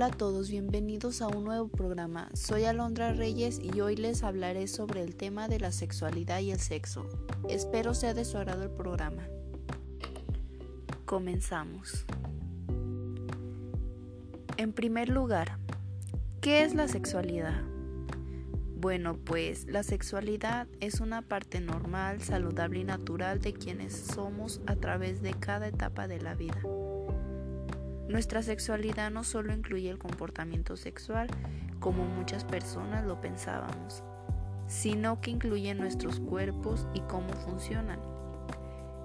Hola a todos, bienvenidos a un nuevo programa. Soy Alondra Reyes y hoy les hablaré sobre el tema de la sexualidad y el sexo. Espero sea de su agrado el programa. Comenzamos. En primer lugar, ¿qué es la sexualidad? Bueno, pues la sexualidad es una parte normal, saludable y natural de quienes somos a través de cada etapa de la vida. Nuestra sexualidad no solo incluye el comportamiento sexual, como muchas personas lo pensábamos, sino que incluye nuestros cuerpos y cómo funcionan.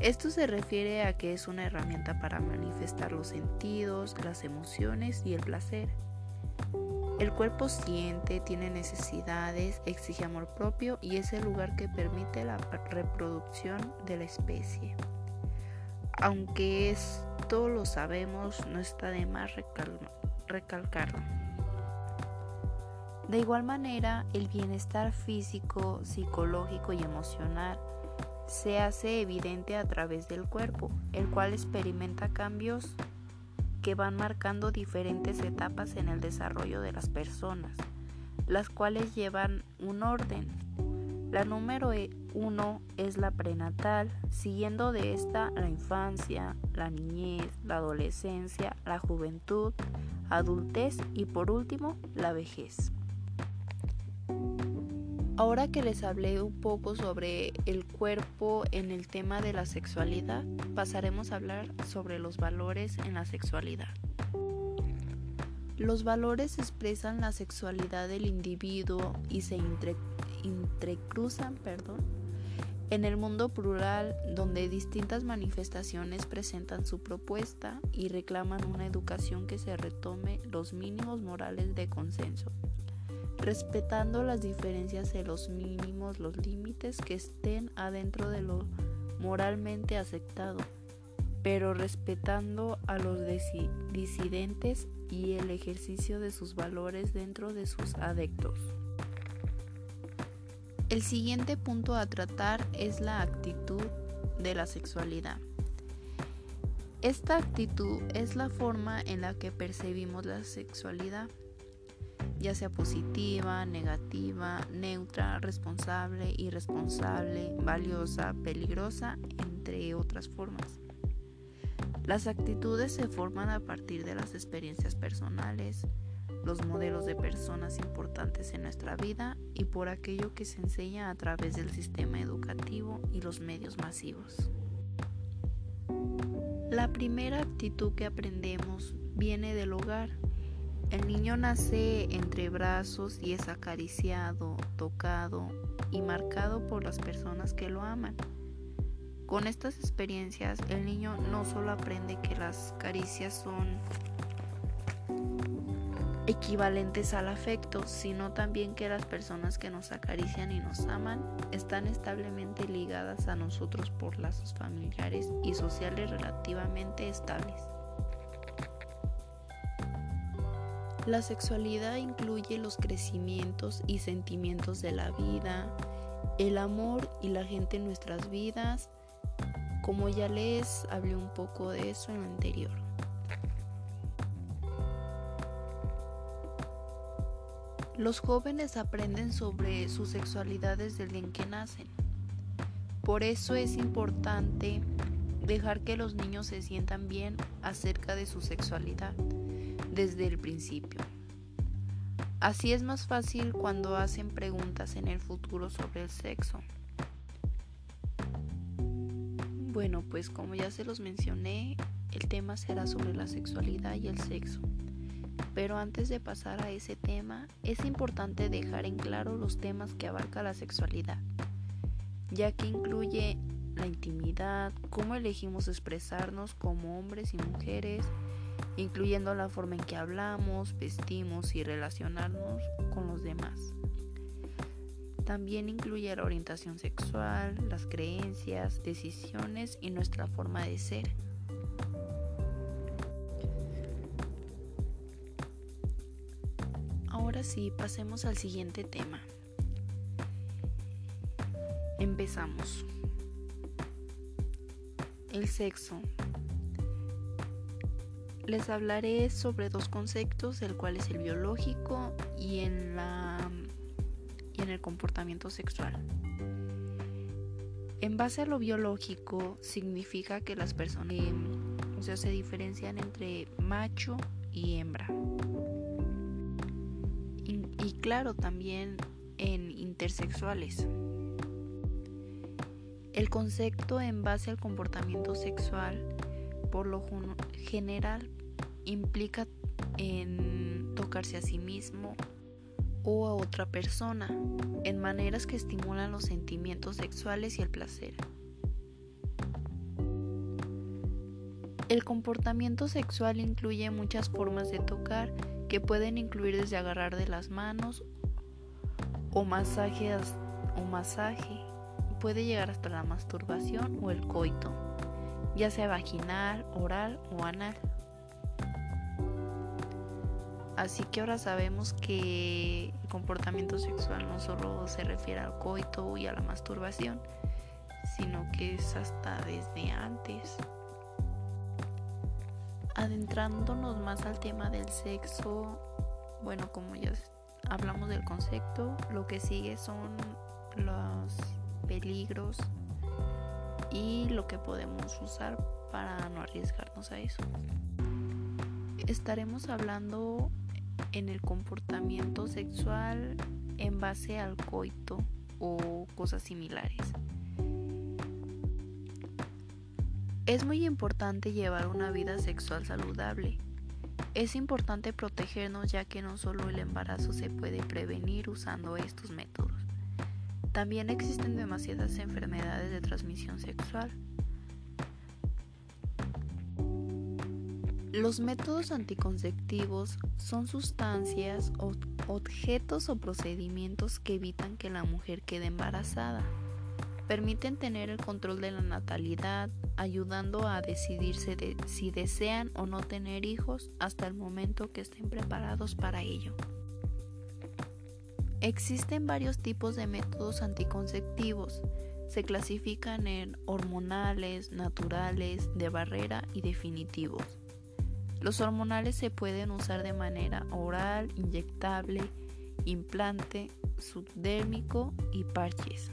Esto se refiere a que es una herramienta para manifestar los sentidos, las emociones y el placer. El cuerpo siente, tiene necesidades, exige amor propio y es el lugar que permite la reproducción de la especie. Aunque esto lo sabemos, no está de más recalcarlo. De igual manera, el bienestar físico, psicológico y emocional se hace evidente a través del cuerpo, el cual experimenta cambios que van marcando diferentes etapas en el desarrollo de las personas, las cuales llevan un orden. La número e, uno es la prenatal, siguiendo de esta la infancia, la niñez, la adolescencia, la juventud, adultez y por último la vejez. Ahora que les hablé un poco sobre el cuerpo en el tema de la sexualidad, pasaremos a hablar sobre los valores en la sexualidad. Los valores expresan la sexualidad del individuo y se entrecruzan perdón, en el mundo plural donde distintas manifestaciones presentan su propuesta y reclaman una educación que se retome los mínimos morales de consenso respetando las diferencias de los mínimos, los límites que estén adentro de lo moralmente aceptado, pero respetando a los disidentes y el ejercicio de sus valores dentro de sus adeptos. El siguiente punto a tratar es la actitud de la sexualidad. Esta actitud es la forma en la que percibimos la sexualidad ya sea positiva, negativa, neutra, responsable, irresponsable, valiosa, peligrosa, entre otras formas. Las actitudes se forman a partir de las experiencias personales, los modelos de personas importantes en nuestra vida y por aquello que se enseña a través del sistema educativo y los medios masivos. La primera actitud que aprendemos viene del hogar el niño nace entre brazos y es acariciado, tocado y marcado por las personas que lo aman. Con estas experiencias, el niño no solo aprende que las caricias son equivalentes al afecto, sino también que las personas que nos acarician y nos aman están establemente ligadas a nosotros por lazos familiares y sociales relativamente estables. La sexualidad incluye los crecimientos y sentimientos de la vida, el amor y la gente en nuestras vidas, como ya les hablé un poco de eso en lo anterior. Los jóvenes aprenden sobre su sexualidad desde el día en que nacen. Por eso es importante dejar que los niños se sientan bien acerca de su sexualidad desde el principio. Así es más fácil cuando hacen preguntas en el futuro sobre el sexo. Bueno, pues como ya se los mencioné, el tema será sobre la sexualidad y el sexo. Pero antes de pasar a ese tema, es importante dejar en claro los temas que abarca la sexualidad, ya que incluye la intimidad, cómo elegimos expresarnos como hombres y mujeres, incluyendo la forma en que hablamos, vestimos y relacionarnos con los demás. También incluye la orientación sexual, las creencias, decisiones y nuestra forma de ser. Ahora pasemos al siguiente tema. Empezamos. El sexo les hablaré sobre dos conceptos, el cual es el biológico y en, la, y en el comportamiento sexual. En base a lo biológico significa que las personas o sea, se diferencian entre macho y hembra. Claro, también en intersexuales. El concepto en base al comportamiento sexual por lo general implica en tocarse a sí mismo o a otra persona en maneras que estimulan los sentimientos sexuales y el placer. El comportamiento sexual incluye muchas formas de tocar que pueden incluir desde agarrar de las manos o masaje, o masaje. Puede llegar hasta la masturbación o el coito, ya sea vaginal, oral o anal. Así que ahora sabemos que el comportamiento sexual no solo se refiere al coito y a la masturbación, sino que es hasta desde antes. Adentrándonos más al tema del sexo, bueno, como ya hablamos del concepto, lo que sigue son los peligros y lo que podemos usar para no arriesgarnos a eso. Estaremos hablando en el comportamiento sexual en base al coito o cosas similares. Es muy importante llevar una vida sexual saludable. Es importante protegernos ya que no solo el embarazo se puede prevenir usando estos métodos. También existen demasiadas enfermedades de transmisión sexual. Los métodos anticonceptivos son sustancias, objetos o procedimientos que evitan que la mujer quede embarazada. Permiten tener el control de la natalidad, ayudando a decidirse de si desean o no tener hijos hasta el momento que estén preparados para ello. Existen varios tipos de métodos anticonceptivos. Se clasifican en hormonales, naturales, de barrera y definitivos. Los hormonales se pueden usar de manera oral, inyectable, implante, subdérmico y parches.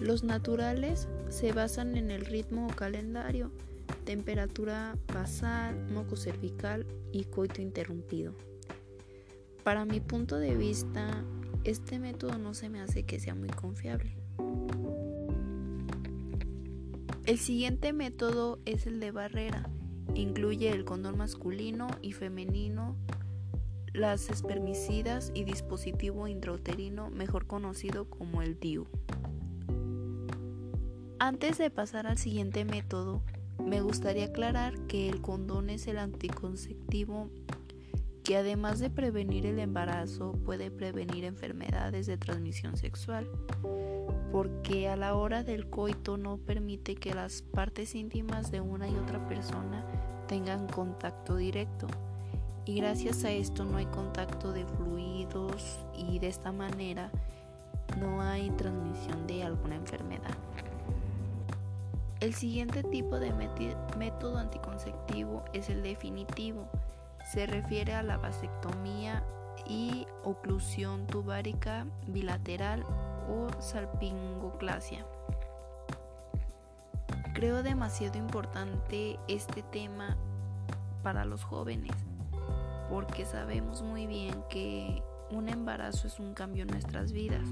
Los naturales se basan en el ritmo o calendario, temperatura basal, moco cervical y coito interrumpido. Para mi punto de vista, este método no se me hace que sea muy confiable. El siguiente método es el de barrera. Incluye el condón masculino y femenino, las espermicidas y dispositivo intrauterino, mejor conocido como el DIU. Antes de pasar al siguiente método, me gustaría aclarar que el condón es el anticonceptivo que además de prevenir el embarazo puede prevenir enfermedades de transmisión sexual porque a la hora del coito no permite que las partes íntimas de una y otra persona tengan contacto directo. Y gracias a esto no hay contacto de fluidos y de esta manera no hay transmisión de alguna enfermedad. El siguiente tipo de método anticonceptivo es el definitivo. Se refiere a la vasectomía y oclusión tubárica bilateral o salpingoclasia. Creo demasiado importante este tema para los jóvenes porque sabemos muy bien que un embarazo es un cambio en nuestras vidas.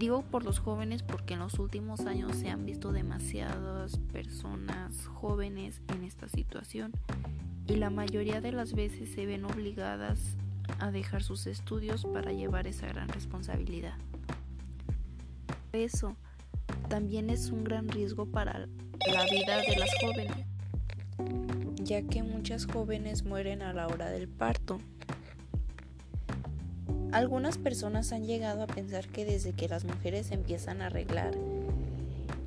Digo por los jóvenes porque en los últimos años se han visto demasiadas personas jóvenes en esta situación y la mayoría de las veces se ven obligadas a dejar sus estudios para llevar esa gran responsabilidad. Eso también es un gran riesgo para la vida de las jóvenes, ya que muchas jóvenes mueren a la hora del parto. Algunas personas han llegado a pensar que desde que las mujeres empiezan a arreglar,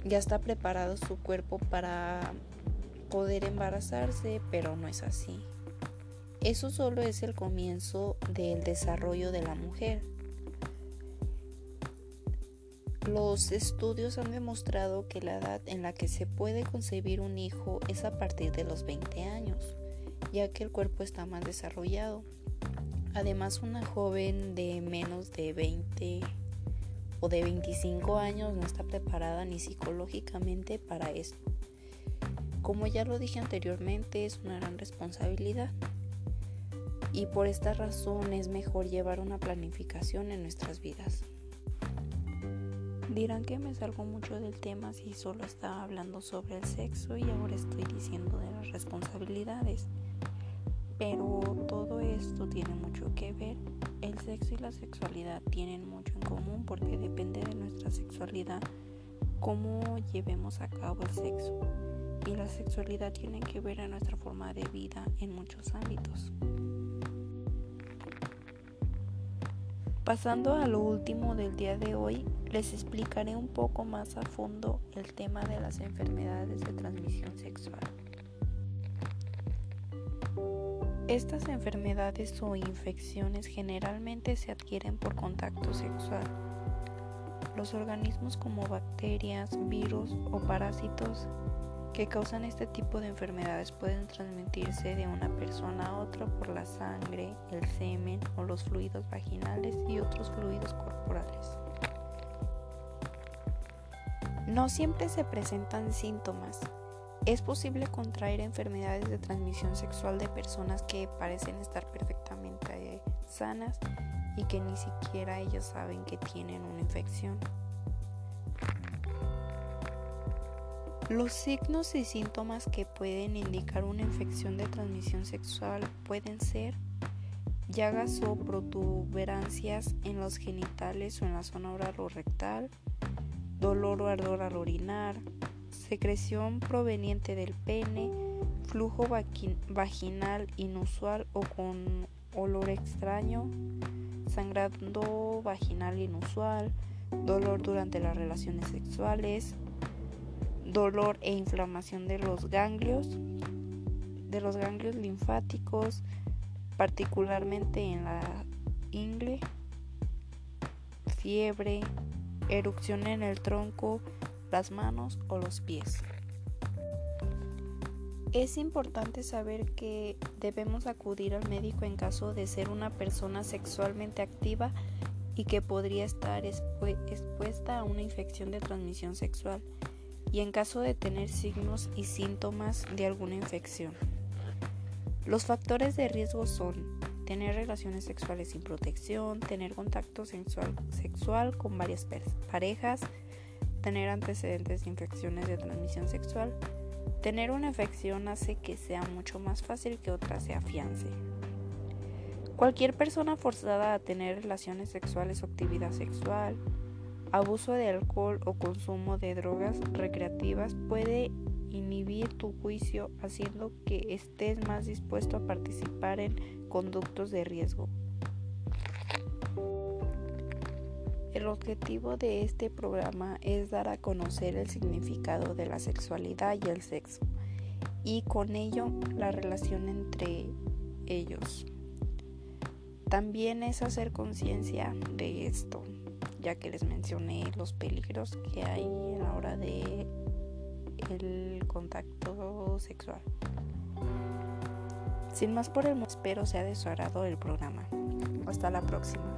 ya está preparado su cuerpo para poder embarazarse, pero no es así. Eso solo es el comienzo del desarrollo de la mujer. Los estudios han demostrado que la edad en la que se puede concebir un hijo es a partir de los 20 años, ya que el cuerpo está más desarrollado. Además, una joven de menos de 20 o de 25 años no está preparada ni psicológicamente para esto. Como ya lo dije anteriormente, es una gran responsabilidad y por esta razón es mejor llevar una planificación en nuestras vidas. Dirán que me salgo mucho del tema si solo estaba hablando sobre el sexo y ahora estoy diciendo de las responsabilidades. Pero todo esto tiene mucho que ver. El sexo y la sexualidad tienen mucho en común porque depende de nuestra sexualidad cómo llevemos a cabo el sexo. Y la sexualidad tiene que ver en nuestra forma de vida en muchos ámbitos. Pasando a lo último del día de hoy, les explicaré un poco más a fondo el tema de las enfermedades de transmisión sexual. Estas enfermedades o infecciones generalmente se adquieren por contacto sexual. Los organismos como bacterias, virus o parásitos que causan este tipo de enfermedades pueden transmitirse de una persona a otra por la sangre, el semen o los fluidos vaginales y otros fluidos corporales. No siempre se presentan síntomas, es posible contraer enfermedades de transmisión sexual de personas que parecen estar perfectamente sanas y que ni siquiera ellos saben que tienen una infección. Los signos y síntomas que pueden indicar una infección de transmisión sexual pueden ser llagas o protuberancias en los genitales o en la zona oral o rectal, dolor o ardor al orinar, secreción proveniente del pene, flujo vaginal inusual o con olor extraño, sangrado vaginal inusual, dolor durante las relaciones sexuales, dolor e inflamación de los ganglios, de los ganglios linfáticos, particularmente en la ingle, fiebre, erupción en el tronco, las manos o los pies. Es importante saber que debemos acudir al médico en caso de ser una persona sexualmente activa y que podría estar expuesta a una infección de transmisión sexual y en caso de tener signos y síntomas de alguna infección. Los factores de riesgo son tener relaciones sexuales sin protección, tener contacto sexual, sexual con varias parejas, tener antecedentes de infecciones de transmisión sexual. Tener una infección hace que sea mucho más fácil que otra se afiance. Cualquier persona forzada a tener relaciones sexuales o actividad sexual, abuso de alcohol o consumo de drogas recreativas puede inhibir tu juicio haciendo que estés más dispuesto a participar en conductos de riesgo. El objetivo de este programa es dar a conocer el significado de la sexualidad y el sexo y con ello la relación entre ellos. También es hacer conciencia de esto, ya que les mencioné los peligros que hay a la hora de el contacto sexual. Sin más por el momento, espero sea de su agrado el programa. Hasta la próxima.